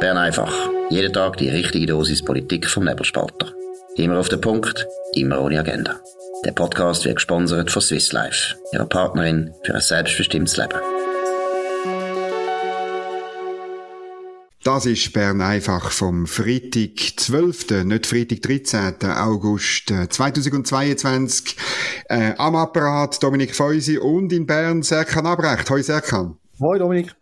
Bern einfach. Jeden Tag die richtige Dosis Politik vom Nebelspalter. Immer auf den Punkt, immer ohne Agenda. Der Podcast wird gesponsert von Swiss Life, ihrer Partnerin für ein selbstbestimmtes Leben. Das ist Bern einfach vom Freitag 12., nicht Freitag 13. August 2022. Äh, am Apparat Dominik Feusi und in Bern Serkan Abrecht. Hoi Serkan. Hoi Dominik.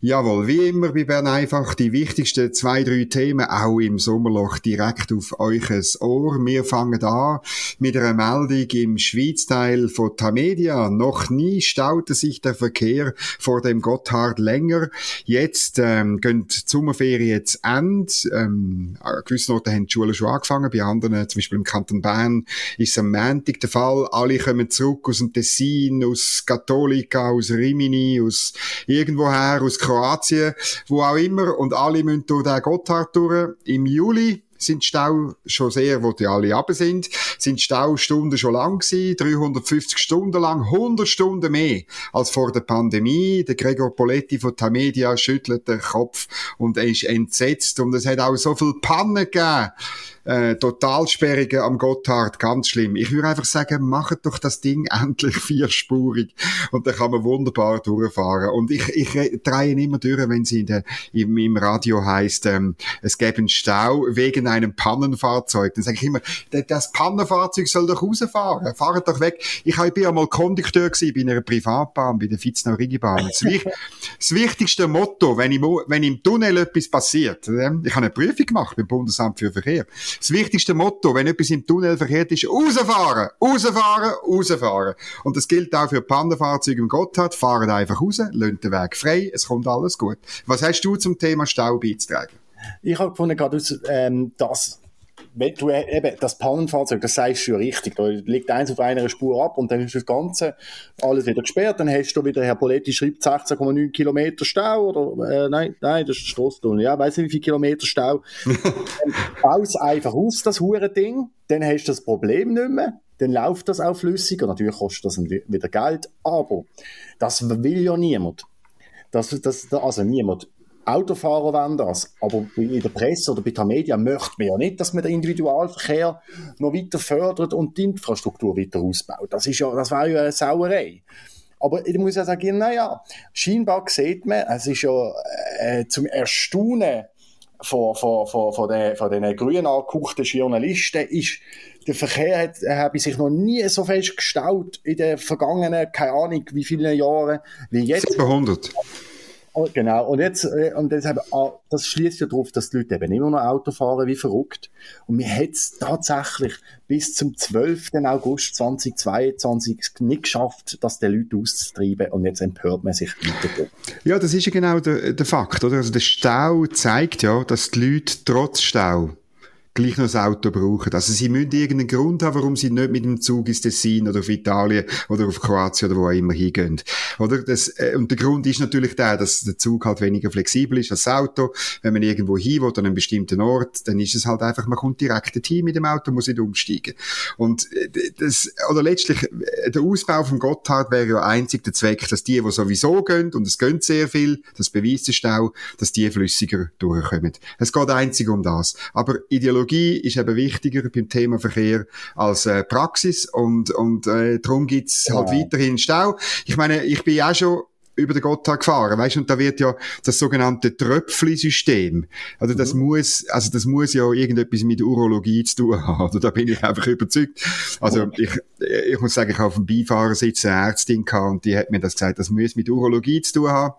Jawohl, wie immer bei Bern einfach die wichtigsten zwei, drei Themen auch im Sommerloch direkt auf euch Ohr. Wir fangen an mit einer Meldung im Schweizteil von Tamedia. Noch nie staute sich der Verkehr vor dem Gotthard länger. Jetzt ähm, gehen die Sommerferien zu Ende. Ähm, an gewissen Orten haben die Schulen schon angefangen, bei anderen, zum Beispiel im Kanton Bern, ist es am Montag der Fall. Alle kommen zurück aus dem Tessin, aus Katholika, aus Rimini, aus irgendwoher, aus Kroatien, wo auch immer, und alle müssen durch den Gotthard durch. Im Juli sind Stau schon sehr, wo die alle ab sind, sind Staustunden schon lang gewesen, 350 Stunden lang, 100 Stunden mehr als vor der Pandemie. Der Gregor Poletti von Tamedia schüttelt den Kopf und er ist entsetzt und es hat auch so viel Pannen gegeben äh, Totalsperrungen am Gotthard, ganz schlimm. Ich würde einfach sagen, macht doch das Ding endlich vierspurig und dann kann man wunderbar durchfahren. Und ich, ich drehe immer durch, wenn sie in der, im, im Radio heißt, ähm, es gäbe einen Stau wegen einem Pannenfahrzeug. Dann sage ich immer, das Pannenfahrzeug soll doch rausfahren, fahrt doch weg. Ich bin ja mal Kondukteur gewesen bei einer Privatbahn, bei der Fitznau Rigibahn. Das, das wichtigste Motto, wenn im, wenn im Tunnel etwas passiert, äh, ich habe eine Prüfung gemacht beim Bundesamt für Verkehr, das wichtigste Motto, wenn etwas im Tunnel verkehrt ist, rausfahren, rausfahren, rausfahren. Und das gilt auch für Pannenfahrzeuge im Gotthard. Fahren einfach raus, lönt den Weg frei, es kommt alles gut. Was hast du zum Thema Stau beizutragen? Ich habe gefunden, gerade ähm, dass wenn du äh, eben das Pannenfahrzeug, das sagst du ja richtig, da liegt eins auf einer Spur ab und dann ist das Ganze alles wieder gesperrt, dann hast du wieder, Herr Poletti schreibt 16,9 Kilometer Stau oder, äh, nein, nein, das ist der Strasstunnel, ja, weiss nicht wie viele Kilometer Stau. Baus einfach aus, das hure Ding, dann hast du das Problem nicht mehr, dann läuft das auch flüssiger, natürlich kostet das wieder Geld, aber das will ja niemand. Das, das, also niemand. Autofahrer wollen das, aber in der Presse oder bei der Media möchte man ja nicht, dass man den Individualverkehr noch weiter fördert und die Infrastruktur weiter ausbaut. Das ist ja, das wäre ja eine Sauerei. Aber ich muss ja sagen, naja, scheinbar sieht man, es ist ja äh, zum Erstaunen von, von, von, von, den, von den grün angeguckten Journalisten ist, der Verkehr hat, habe sich noch nie so fest gestaut in den vergangenen, keine Ahnung, wie viele Jahren, wie jetzt. 700. Oh, genau. Und jetzt, äh, und deshalb, ah, das schließt ja darauf, dass die Leute eben immer noch Auto fahren wie verrückt. Und wir hätten es tatsächlich bis zum 12. August 2022 nicht geschafft, das den Leuten auszutreiben. Und jetzt empört man sich weiter. Ja, das ist ja genau der, der Fakt, oder? Also der Stau zeigt ja, dass die Leute trotz Stau gleich noch das Auto brauchen. Also sie müssen irgendeinen Grund haben, warum sie nicht mit dem Zug ins Tessin oder auf Italien oder auf Kroatien oder wo auch immer hingehen. Oder? Das, äh, und der Grund ist natürlich der, dass der Zug halt weniger flexibel ist als das Auto. Wenn man irgendwo hin will, an einem bestimmten Ort, dann ist es halt einfach, man kommt direkt dorthin mit dem Auto, muss nicht umsteigen. Und äh, das, oder letztlich, äh, der Ausbau vom Gotthard wäre ja einzig der Zweck, dass die, die sowieso gehen, und es gehen sehr viel, das beweist der Stau, dass die flüssiger durchkommen. Es geht einzig um das. Aber Ideologie Technologie ist eben wichtiger beim Thema Verkehr als äh, Praxis und, und äh, darum gibt's ja. halt weiterhin Stau. Ich meine, ich bin ja schon über den Gotthard gefahren, weißt und da wird ja das sogenannte Tröpfli-System, also das mhm. muss, also das muss ja irgendetwas mit Urologie zu tun haben, oder da bin ich einfach überzeugt. Also mhm. ich, ich muss sagen, ich habe auf dem Beifahrersitz eine Ärztin gehabt und die hat mir das gesagt, das muss mit Urologie zu tun haben.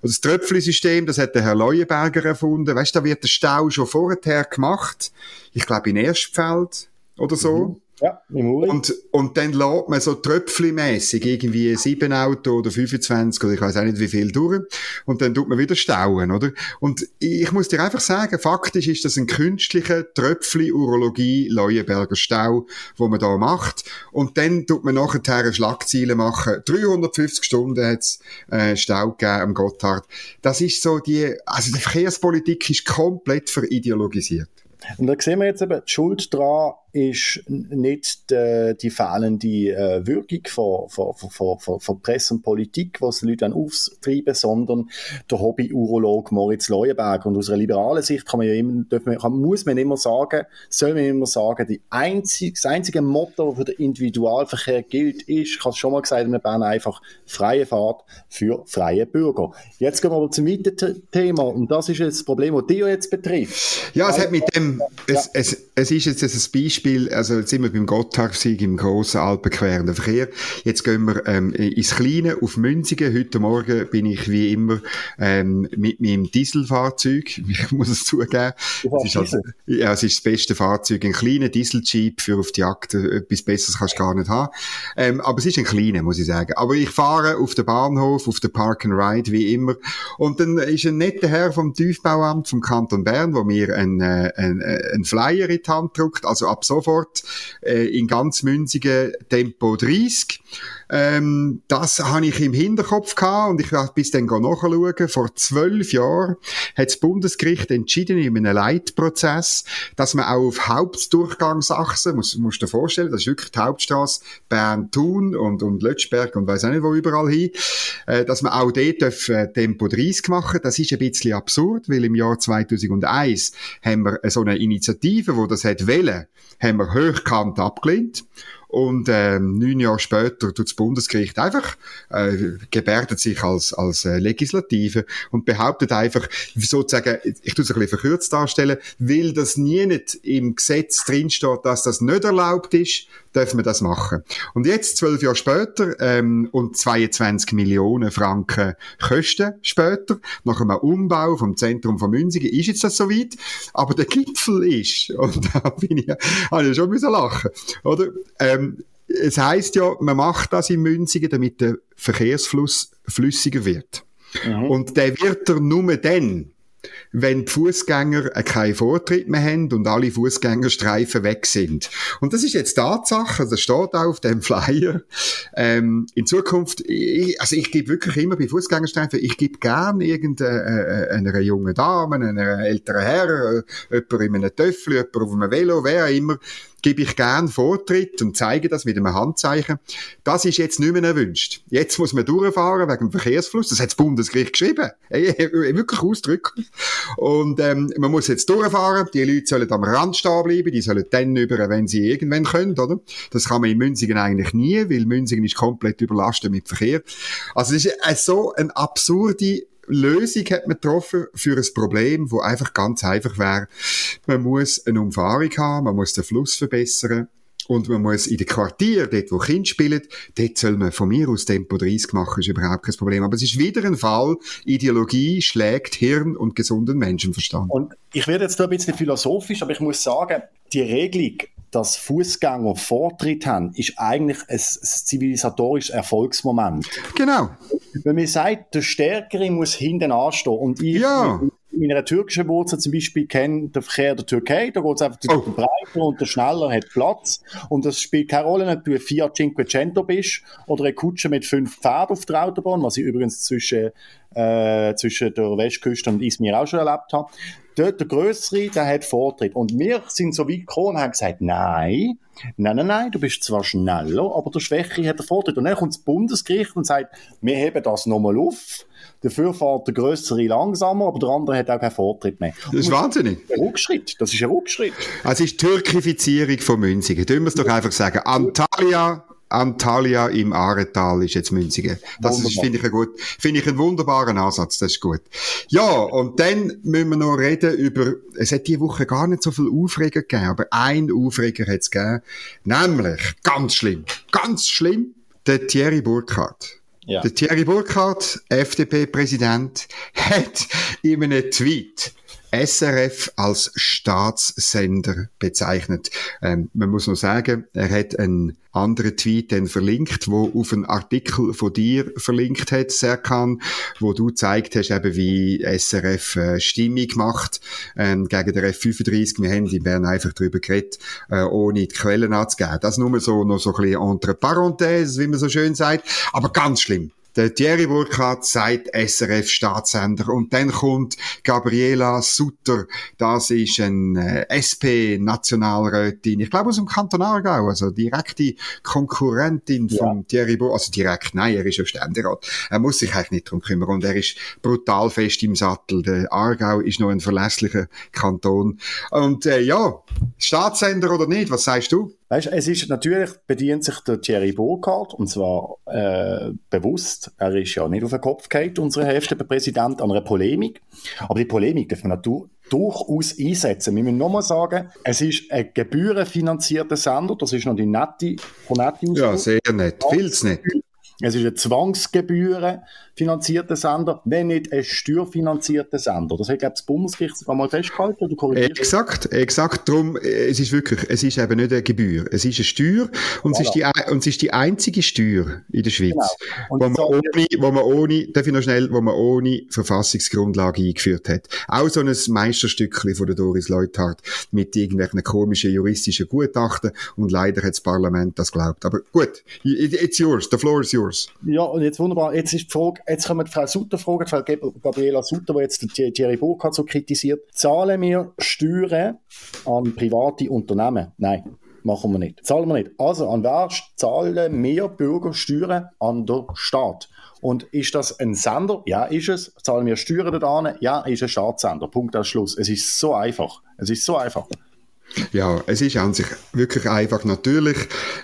Und das Tröpfli-System, das hat der Herr Leuenberger erfunden, weißt da wird der Stau schon vorher gemacht, ich glaube in Erstfeld oder so. Mhm. Ja, im Uli. Und, und dann lädt man so tröpflimässig irgendwie sieben Auto oder 25 oder ich weiß auch nicht wie viel durch und dann tut man wieder stauen, oder? Und ich muss dir einfach sagen, faktisch ist das ein künstlicher Tröpfli-Urologie-Leuenberger Stau, wo man da macht und dann tut man nachher eine Schlagziele machen. 350 Stunden hat's äh, Stau gegeben am Gotthard. Das ist so die, also die Verkehrspolitik ist komplett verideologisiert. Und da sehen wir jetzt eben die Schuld dran, ist nicht die, die fehlende äh, Wirkung von, von, von, von, von Presse und Politik, was die Leute auftreiben, sondern der Hobby-Urolog Moritz Leuenberg. Und aus einer liberalen Sicht kann man ja immer, man, kann, muss man immer sagen, soll man immer sagen, die einzige, das einzige Motto für den Individualverkehr gilt, ist, ich habe es schon mal gesagt, wir Bern einfach freie Fahrt für freie Bürger. Jetzt gehen wir aber zum weiteren Thema und das ist das Problem, das dich jetzt betrifft. Ja, es hat mit dem, es, ja. es, es ist jetzt ein Beispiel, also jetzt sind wir beim Gotthardsieg im grossen alpenquerenden Verkehr. Jetzt gehen wir ähm, ins Kleine auf Münzigen. Heute Morgen bin ich wie immer ähm, mit meinem Dieselfahrzeug, ich muss es zugeben. Es ist, also, ja, es ist das beste Fahrzeug, ein kleiner Diesel-Jeep für auf die Jagd. Etwas Besseres kannst du gar nicht haben. Ähm, aber es ist ein kleiner, muss ich sagen. Aber ich fahre auf den Bahnhof, auf den Park and Ride, wie immer. Und dann ist ein netter Herr vom Tiefbauamt vom Kanton Bern, wo mir ein, äh, ein, äh, ein Flyer in die Hand druckt, also ab sofort äh, in ganz münzigen Tempo 30. Ähm, das habe ich im Hinterkopf gehabt und ich werde bis dann nachschauen. Vor zwölf Jahren hat das Bundesgericht entschieden in einem Leitprozess, dass man auch auf Hauptdurchgangsachsen, muss, musst dir vorstellen, das ist wirklich die Hauptstraße Bern-Thun und, und Lötschberg und weiß auch nicht wo überall hin, äh, dass man auch dort darf, äh, Tempo 30 machen. Das ist ein bisschen absurd, weil im Jahr 2001 haben wir so eine Initiative, wo das hat wollen, haben wir hochkant abgelehnt. Und ähm, neun Jahre später tut das Bundesgericht einfach äh, gebärdet sich als als äh, Legislative und behauptet einfach sozusagen, ich tue es ein bisschen verkürzt darstellen, weil das nie nicht im Gesetz drinsteht, dass das nicht erlaubt ist, dürfen wir das machen. Und jetzt, zwölf Jahre später ähm, und 22 Millionen Franken Kosten später, nach einem Umbau vom Zentrum von Münzigen, ist jetzt das soweit. Aber der Gipfel ist, und da bin ich, habe ich schon müssen lachen, oder? Ähm, es heißt ja, man macht das in Münzigen, damit der Verkehrsfluss flüssiger wird. Mhm. Und der wird er nur dann, wenn die Fußgänger keinen Vortritt mehr haben und alle Fußgängerstreifen weg sind. Und das ist jetzt Tatsache, das steht auch auf dem Flyer. Ähm, in Zukunft, ich, also ich gebe wirklich immer bei Fußgängerstreifen, ich gebe gern irgendeiner äh, äh jungen Dame, einer älteren Herr, äh, jemand in einem Töffel, jemand auf einem Velo, wer immer, gebe ich gern Vortritt und zeige das mit einem Handzeichen. Das ist jetzt nicht mehr erwünscht. Jetzt muss man durchfahren wegen dem Verkehrsfluss. Das hat das Bundesgericht geschrieben. Wirklich ausdrücklich. Und ähm, man muss jetzt durchfahren. Die Leute sollen am Rand stehen bleiben. Die sollen dann über, wenn sie irgendwann können, oder? Das kann man in Münzigen eigentlich nie, weil Münzigen ist komplett überlastet mit Verkehr. Also es ist so eine absurde Lösung hat man getroffen für ein Problem, wo einfach ganz einfach wäre. Man muss eine Umfahrung haben, man muss den Fluss verbessern. Und man muss in den Quartieren, dort wo Kinder spielen, dort soll man von mir aus Tempo 30 machen, ist überhaupt kein Problem. Aber es ist wieder ein Fall, Ideologie schlägt Hirn und gesunden Menschenverstand. Und ich werde jetzt da ein bisschen philosophisch, aber ich muss sagen, die Regelung, dass Fußgänger Vortritt haben, ist eigentlich ein, zivilisatorisches Erfolgsmoment. Genau. Wenn man sagt, der Stärkere muss hinten anstehen und ich ja. mit meiner türkischen Wurzel zum Beispiel kenne den Verkehr der Türkei, da geht es einfach oh. der breiter und der schneller hat Platz und das spielt keine Rolle, ob du ein Fiat Cinquecento bist oder eine Kutsche mit fünf Pferden auf der Autobahn, was ich übrigens zwischen, äh, zwischen der Westküste und Izmir auch schon erlebt habe dort der Größere, der hat Vortritt. Und wir sind so weit gekommen und haben gesagt, nein, nein, nein, nein, du bist zwar schneller, aber der Schwächere hat den Vortritt. Und dann kommt das Bundesgericht und sagt, wir heben das nochmal auf. Dafür fährt der Größere langsamer, aber der andere hat auch keinen Vortritt mehr. Das ist wahnsinnig. Ein Rückschritt. Das ist ein Rückschritt. Also es ist Türkifizierung von Münzigen. Tun wir es doch einfach sagen. Antalya Antalya im Aretal ist jetzt Münzigen. Das finde ich, ein gut, finde ich einen wunderbaren Ansatz. Das ist gut. Ja, und dann müssen wir noch reden über, es hat diese Woche gar nicht so viel Aufreger gegeben, aber ein Aufreger hat es gegeben. Nämlich, ganz schlimm, ganz schlimm, der Thierry Burkhardt. Ja. Der Thierry Burkhardt, FDP-Präsident, hat in einem Tweet SRF als Staatssender bezeichnet. Ähm, man muss noch sagen, er hat einen anderen Tweet dann verlinkt, wo auf einen Artikel von dir verlinkt hat, Serkan, wo du gezeigt hast, eben wie SRF äh, Stimmung macht ähm, gegen den F35. Wir haben in Bern einfach darüber geredet, äh, ohne die Quellen anzugeben. Das nur so noch so ein bisschen entre parenthèses, wie man so schön sagt, aber ganz schlimm. Der Thierry Burkhardt sagt SRF Staatssender und dann kommt Gabriela Sutter, das ist ein äh, SP-Nationalrätin, ich glaube aus dem Kanton Aargau, also direkte Konkurrentin ja. von Thierry Burkhardt, also direkt, nein, er ist ja Ständerat. Er muss sich eigentlich nicht drum kümmern und er ist brutal fest im Sattel. Der Aargau ist noch ein verlässlicher Kanton. Und äh, ja, Staatssender oder nicht, was sagst du? Weißt, es ist natürlich bedient sich der Thierry Burkhardt und zwar äh, bewusst. Er ist ja nicht auf den Kopf gefallen, unser Präsident, an einer Polemik. Aber die Polemik darf man natürlich durchaus einsetzen. Wir müssen nochmal sagen, es ist ein gebührenfinanzierter Sender. Das ist noch die nette, nette Ja, sehr nett. Viel zu nett. Es ist ein zwangsgebührenfinanzierter Sender, wenn nicht ein steuerfinanzierter Sender. Das hat, glaube ich, das Bundesgericht mal festgehalten. Du exakt, exakt. Darum, äh, es ist wirklich, es ist eben nicht eine Gebühr. Es ist eine Steuer und, voilà. es, ist die, und es ist die einzige Steuer in der Schweiz, genau. wo, man ohne, wo man ohne, darf ich noch schnell, wo man ohne Verfassungsgrundlage eingeführt hat. Auch so ein Meisterstückchen von der Doris Leuthard mit irgendwelchen komischen juristischen Gutachten und leider hat das Parlament das glaubt. Aber gut, it's yours, the floor is yours. Yours. Ja, und jetzt wunderbar. Jetzt ist die Frage, jetzt kommen die Frau Sutter fragen, Frau Gabriela Sutter, die jetzt Thierry Burkhardt so kritisiert. Zahlen wir Steuern an private Unternehmen? Nein. Machen wir nicht. Zahlen wir nicht. Also, an wer zahlen mehr Bürger Steuern? An den Staat. Und ist das ein Sender? Ja, ist es. Zahlen wir Steuern da Ja, ist ein Staatssender. Punkt aus Schluss. Es ist so einfach. Es ist so einfach. Ja, es ist an sich wirklich einfach natürlich.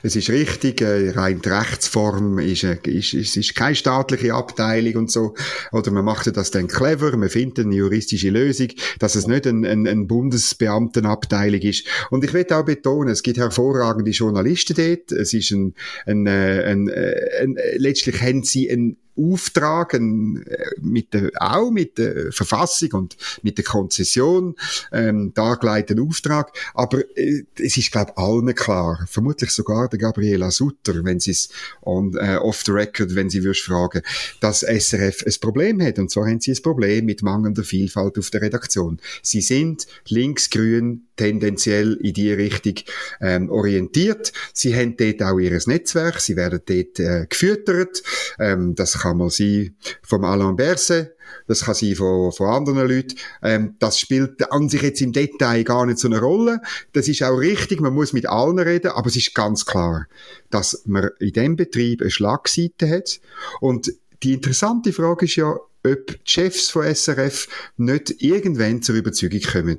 Es ist richtig, äh, rein die Rechtsform ist, äh, ist, ist, ist keine staatliche Abteilung und so. Oder man macht das dann clever, man findet eine juristische Lösung, dass es nicht ein, ein, ein Bundesbeamtenabteilung ist. Und ich will auch betonen, es gibt hervorragende Journalisten dort. Es ist ein, ein, äh, ein, ein, ein letztlich haben sie ein Auftrag, ein, äh, mit der, auch mit der Verfassung und mit der Konzession ähm, dargelegten Auftrag. Aber äh, es ist, glaube allen klar, vermutlich sogar der Gabriela Sutter, wenn sie es äh, off the record, wenn sie würdest fragen, dass SRF ein Problem hat. Und zwar haben sie ein Problem mit mangelnder Vielfalt auf der Redaktion. Sie sind linksgrün tendenziell in die Richtung ähm, orientiert. Sie haben dort auch ihr Netzwerk, sie werden dort äh, gefüttert. Ähm, das kann mal sein vom Alain Berset, das kann sein von, von anderen Leuten. Ähm, das spielt an sich jetzt im Detail gar nicht so eine Rolle. Das ist auch richtig, man muss mit allen reden, aber es ist ganz klar, dass man in dem Betrieb eine Schlagseite hat. Und die interessante Frage ist ja, ob die Chefs von SRF nicht irgendwann zur Überzeugung kommen.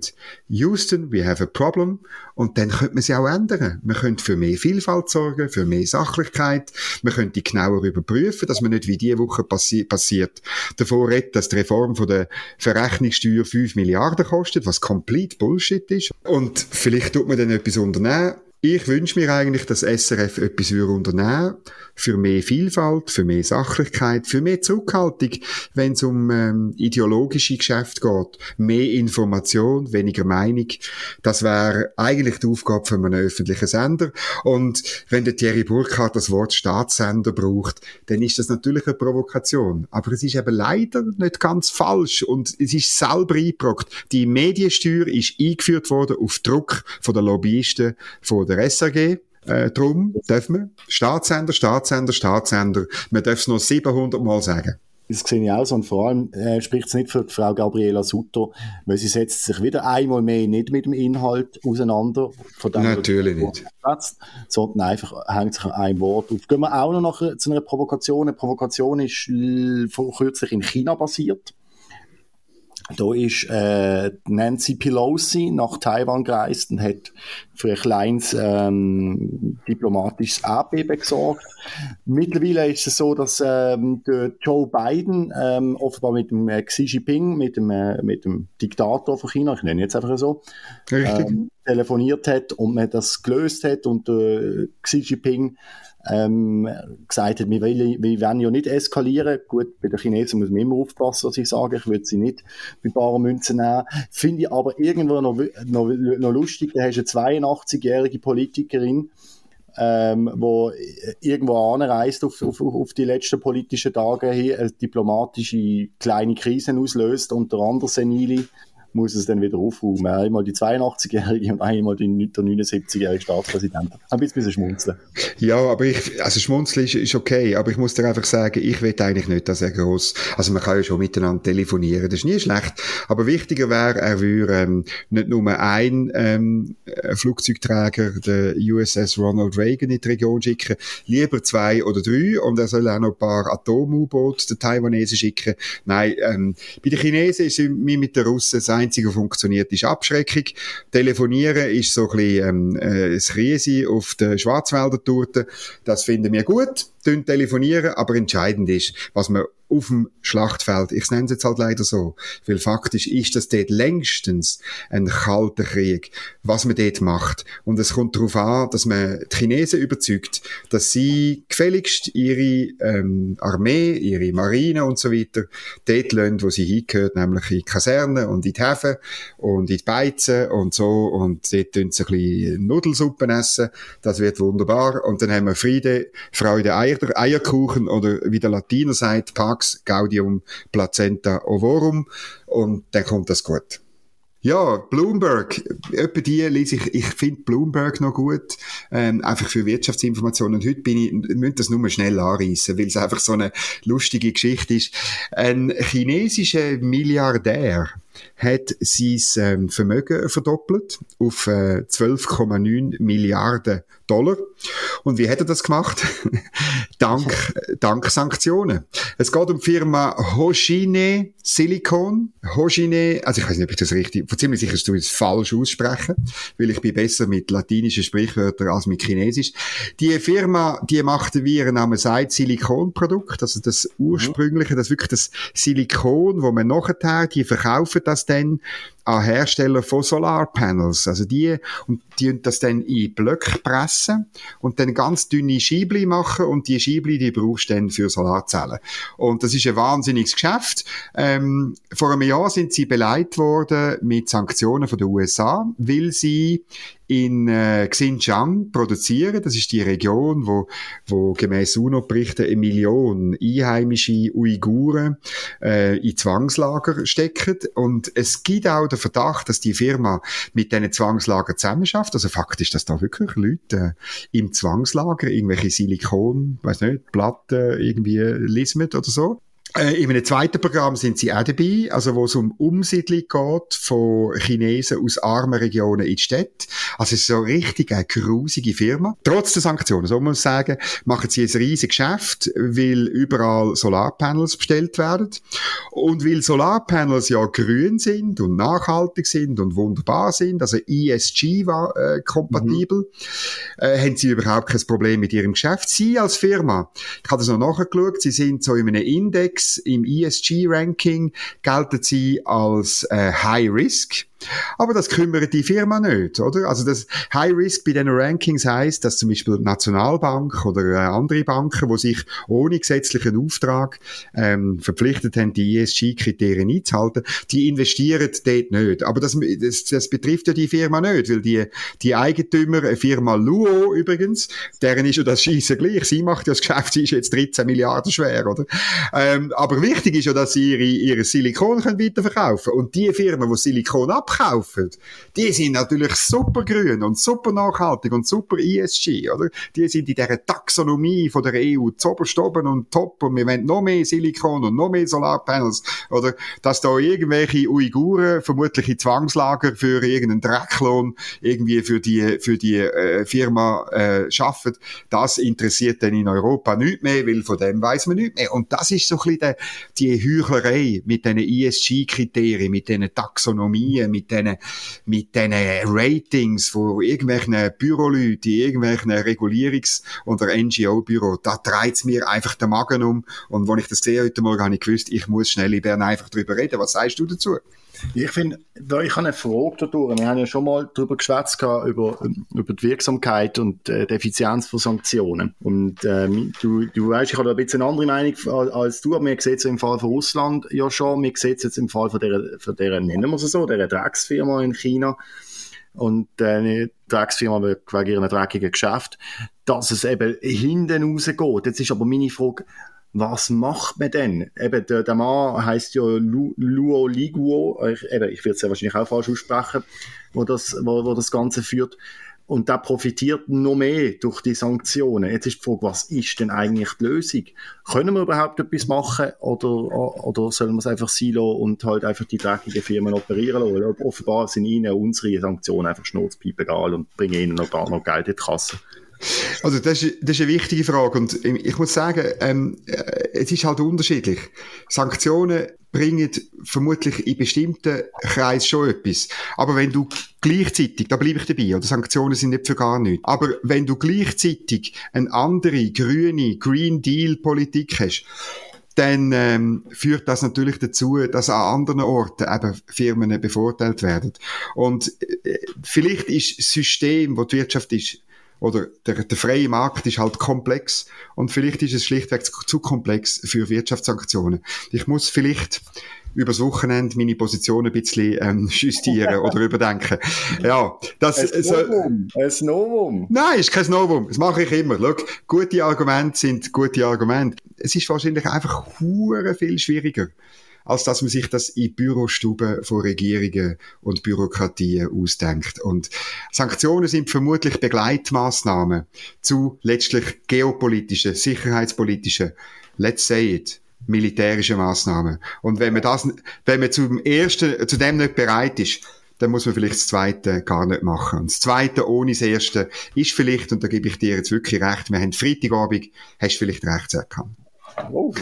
Houston, we have a problem. Und dann könnte man sie auch ändern. Man könnte für mehr Vielfalt sorgen, für mehr Sachlichkeit. Man könnte genauer überprüfen, dass man nicht wie diese Woche passi passiert davor redet, dass die Reform von der Verrechnungssteuer 5 Milliarden kostet, was komplett Bullshit ist. Und vielleicht tut man dann etwas unternehmen, ich wünsche mir eigentlich, dass SRF etwas unternehmen für mehr Vielfalt, für mehr Sachlichkeit, für mehr Zurückhaltung, wenn es um ähm, ideologische Geschäfte geht. Mehr Information, weniger Meinung. Das wäre eigentlich die Aufgabe von einem öffentlichen Sender. Und wenn der Thierry Burkhardt das Wort Staatssender braucht, dann ist das natürlich eine Provokation. Aber es ist eben leider nicht ganz falsch und es ist selber eingebrockt. Die Mediensteuer ist eingeführt worden auf Druck von den Lobbyisten von der SAG. Äh, drum dürfen wir Staatssender, Staatssender, Staatssender. Man darf es noch 700 Mal sagen. Das sehe ich auch so. Und vor allem äh, spricht es nicht für Frau Gabriela Sutter, weil sie setzt sich wieder einmal mehr nicht mit dem Inhalt auseinander. Von dem Natürlich nicht. Setzt, sondern einfach hängt sich ein Wort auf. Gehen wir auch noch nach, zu einer Provokation. Eine Provokation ist vor kürzlich in China basiert. Da ist äh, Nancy Pelosi nach Taiwan gereist und hat für ein kleines ähm, diplomatisches Erdbeben gesorgt. Mittlerweile ist es so, dass ähm, der Joe Biden ähm, offenbar mit dem äh, Xi Jinping, mit dem, äh, mit dem Diktator von China, ich nenne jetzt einfach so, ähm, telefoniert hat und man das gelöst hat und äh, Xi Jinping ähm, gesagt hat, wir wollen, wir wollen ja nicht eskalieren. Gut, bei den Chinesen muss man immer aufpassen, was ich sage. Ich würde sie nicht bei baren Münzen nehmen. Finde ich aber irgendwo noch, noch, noch lustig. Da hast du eine 82-jährige Politikerin, ähm, wo irgendwo anreist auf, auf, auf die letzten politischen Tage hin, eine diplomatische kleine Krise auslöst, unter anderem senile muss es dann wieder aufräumen. Einmal die 82-Jährige und einmal der 79-jährige Staatspräsident. Ein bisschen schmunzeln. Ja, aber ich, also schmunzeln ist, ist okay, aber ich muss dir einfach sagen, ich will eigentlich nicht, dass er groß, also man kann ja schon miteinander telefonieren, das ist nie schlecht, aber wichtiger wäre, er würde ähm, nicht nur ein ähm, Flugzeugträger, der USS Ronald Reagan in die Region schicken, lieber zwei oder drei und er soll auch noch ein paar Atom-U-Boote den Taiwanesen schicken. Nein, ähm, bei den Chinesen ist wie mit den Russen das einzige, was funktioniert, ist Abschreckung. Telefonieren ist so ein bisschen ähm, äh, das Riese auf der Schwarzwälder Torte. Das finden wir gut telefonieren, aber entscheidend ist, was man auf dem Schlachtfeld, ich nenne es jetzt halt leider so, weil faktisch ist das dort längstens ein kalter Krieg, was man dort macht. Und es kommt darauf an, dass man die Chinesen überzeugt, dass sie gefälligst ihre ähm, Armee, ihre Marine und so weiter dort lassen, wo sie hingehört, nämlich in die Kaserne und in die Häfen und in die Beizen und so. Und dort tun sie ein bisschen Nudelsuppen essen, das wird wunderbar. Und dann haben wir Friede, Freude, Eier Eier, Eierkuchen oder wie der Latiner sagt, Pax Gaudium Placenta Ovorum und dann kommt das gut. Ja, Bloomberg, etwa die lese ich, ich finde Bloomberg noch gut, ähm, einfach für Wirtschaftsinformationen. Heute bin ich, müsste das nur schnell anreißen, weil es einfach so eine lustige Geschichte ist. Ein chinesischer Milliardär hat sein ähm, Vermögen verdoppelt auf äh, 12,9 Milliarden Dollar. Und wie hat er das gemacht? dank, dank Sanktionen. Es geht um die Firma Hoshine Silicon. Hoshine, also ich weiß nicht, ob ich das richtig, ziemlich sicher du es falsch aussprechen, weil ich bin besser mit latinischen Sprichwörtern als mit Chinesisch. Die Firma, die macht, wie ihr Name sagt, Silikonprodukt, also das ursprüngliche, das wirklich das Silikon, wo man nachher, die verkaufen das dann an Hersteller von Solarpanels. Also die, und die das dann in Blöcke pressen und dann ganz dünne Schiebli machen und die Schiebli, die brauchst du dann für Solarzellen. Und das ist ein wahnsinniges Geschäft. Ähm, vor einem Jahr sind sie beleidigt worden mit Sanktionen von den USA, weil sie in äh, Xinjiang produzieren. Das ist die Region, wo, wo gemäß UNO-Berichten eine Million einheimische Uiguren äh, in Zwangslager stecken. Und es gibt auch den Verdacht, dass die Firma mit diesen Zwangslager zusammenschafft. Also faktisch, dass da wirklich Leute äh, im Zwangslager irgendwelche Silikon, weiß nicht, Platten irgendwie lismen oder so. Äh, in einem zweiten Programm sind sie auch dabei, also wo es um Umsiedlung geht von Chinesen aus armen Regionen in die Städte. Also es ist so richtig eine grusige Firma. Trotz der Sanktionen, so muss man sagen, machen sie ein riesiges Geschäft, weil überall Solarpanels bestellt werden. Und weil Solarpanels ja grün sind und nachhaltig sind und wunderbar sind, also ESG-kompatibel, mhm. äh, haben sie überhaupt kein Problem mit ihrem Geschäft. Sie als Firma, ich habe das noch nachgeschaut, sie sind so in einem Index im ESG-Ranking gelten sie als äh, High Risk. Aber das kümmert die Firma nicht, oder? Also das High Risk bei den Rankings heißt, dass zum Beispiel Nationalbank oder äh, andere Banken, wo sich ohne gesetzlichen Auftrag ähm, verpflichtet haben, die ESG-Kriterien einzuhalten, die investieren dort nicht. Aber das, das, das betrifft ja die Firma nicht, weil die, die Eigentümer, eine Firma Luo übrigens, deren ist ja das Schießen gleich. Sie macht ja das Geschäft, sie ist jetzt 13 Milliarden schwer, oder? Ähm, aber wichtig ist ja, dass sie ihre, ihre Silikon können weiterverkaufen können. Und die Firmen, die Silikon ab abkaufen, die sind natürlich super grün und super nachhaltig und super ESG, oder? Die sind in dieser Taxonomie von der EU zoberst oben und top und wir wollen noch mehr Silikon und noch mehr Solarpanels, oder? Dass da irgendwelche Uiguren vermutlich in Zwangslager für irgendeinen Drecklohn irgendwie für die, für die äh, Firma äh, schaffen, das interessiert dann in Europa nicht mehr, weil von dem weiß man nicht mehr. Und das ist so ein bisschen die, die Heuchlerei mit diesen ESG-Kriterien, mit diesen Taxonomien, mit diesen, mit diesen Ratings von irgendwelchen Büroleuten, irgendwelchen Regulierungs- oder NGO-Büro, da dreht es mir einfach den Magen um. Und als ich das gesehen heute Morgen, habe ich gewusst, ich muss schnell in Bern einfach drüber reden. Was sagst du dazu? Ich finde, ich habe eine Frage dadurch. Wir haben ja schon mal darüber geschwätzt, über, über die Wirksamkeit und äh, die Effizienz von Sanktionen. Und ähm, du, du weißt, ich habe ein bisschen eine andere Meinung als du, aber wir sehen es im Fall von Russland ja schon, wir sehen es jetzt im Fall von der, von der nennen wir es so, der Drecksfirma in China und äh, eine Drecksfirma wegen ihrem dreckigen Geschäft, dass es eben hinten rausgeht. Jetzt ist aber meine Frage, was macht man denn? Eben, der, der Mann heißt ja Lu, Luo Liguo, ich, eben, ich werde es ja wahrscheinlich auch falsch aussprechen, wo das, wo, wo das Ganze führt. Und der profitiert noch mehr durch die Sanktionen. Jetzt ist die Frage, was ist denn eigentlich die Lösung? Können wir überhaupt etwas machen oder, oder sollen wir es einfach sein und halt einfach die dreckigen Firmen operieren lassen? Offenbar sind ihnen unsere Sanktionen einfach schnurzpiep egal und bringen ihnen noch, noch Geld in die Kasse. Also das ist, das ist eine wichtige Frage und ich muss sagen, ähm, äh, es ist halt unterschiedlich. Sanktionen bringen vermutlich in bestimmten Kreisen schon etwas. Aber wenn du gleichzeitig, da bleibe ich dabei, oder Sanktionen sind nicht für gar nichts, aber wenn du gleichzeitig eine andere grüne Green Deal Politik hast, dann ähm, führt das natürlich dazu, dass an anderen Orten eben Firmen bevorteilt werden. Und äh, vielleicht ist das System, wo die Wirtschaft ist, oder der, der freie Markt ist halt komplex und vielleicht ist es schlichtweg zu komplex für Wirtschaftssanktionen. Ich muss vielleicht übers Wochenende meine Position ein bisschen ähm, justieren oder überdenken. Ja, das ein so, Novum. Ein Novum. Nein, ist kein Novum. Das mache ich immer. Schau, gute Argumente sind gute Argumente. Es ist wahrscheinlich einfach hure viel schwieriger als dass man sich das in Bürostuben von Regierungen und Bürokratien ausdenkt. Und Sanktionen sind vermutlich Begleitmaßnahmen zu letztlich geopolitischen, sicherheitspolitischen, let's say it, militärischen Maßnahmen. Und wenn man das, wenn man zum ersten, zu dem nicht bereit ist, dann muss man vielleicht das Zweite gar nicht machen. Und das Zweite ohne das Erste ist vielleicht, und da gebe ich dir jetzt wirklich recht, wir haben Freitagabend, hast du vielleicht recht erkannt. Oh,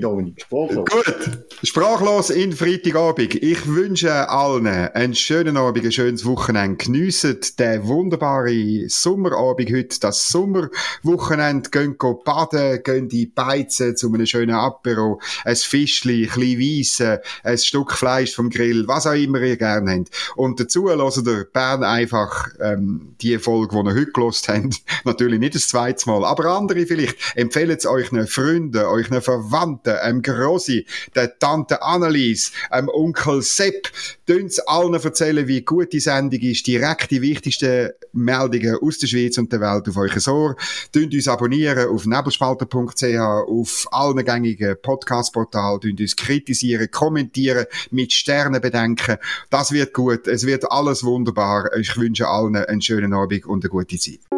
Dominik. Sprachlos. Gut. Sprachlos in Freitagabend. Ich wünsche allen einen schönen Abend, ein schönes Wochenende. Geniessen den wunderbaren Sommerabend heute, das Sommerwochenende. Gehen baden, gehen die Beizen zu einem schönen Apero, ein Fischli, ein bisschen Weisse, ein Stück Fleisch vom Grill, was auch immer ihr gerne habt. Und dazu hören ihr Bern einfach ähm, die Folge, die ihr heute gelost habt. Natürlich nicht das zweite Mal, aber andere vielleicht vielleicht empfehlt es euren Freunden, euren Verwandten, einem Grossi, der Tante Annelies, einem Onkel Sepp. Tönt's allen erzählen, wie gut die Sendung ist. Direkt die wichtigsten Meldungen aus der Schweiz und der Welt auf euch Ohr. Tönt uns abonnieren auf nebelspalter.ch, auf allen gängigen Podcast-Portalen. Tönt uns kritisieren, kommentieren, mit Sternen bedenken. Das wird gut. Es wird alles wunderbar. Ich wünsche allen einen schönen Abend und eine gute Zeit.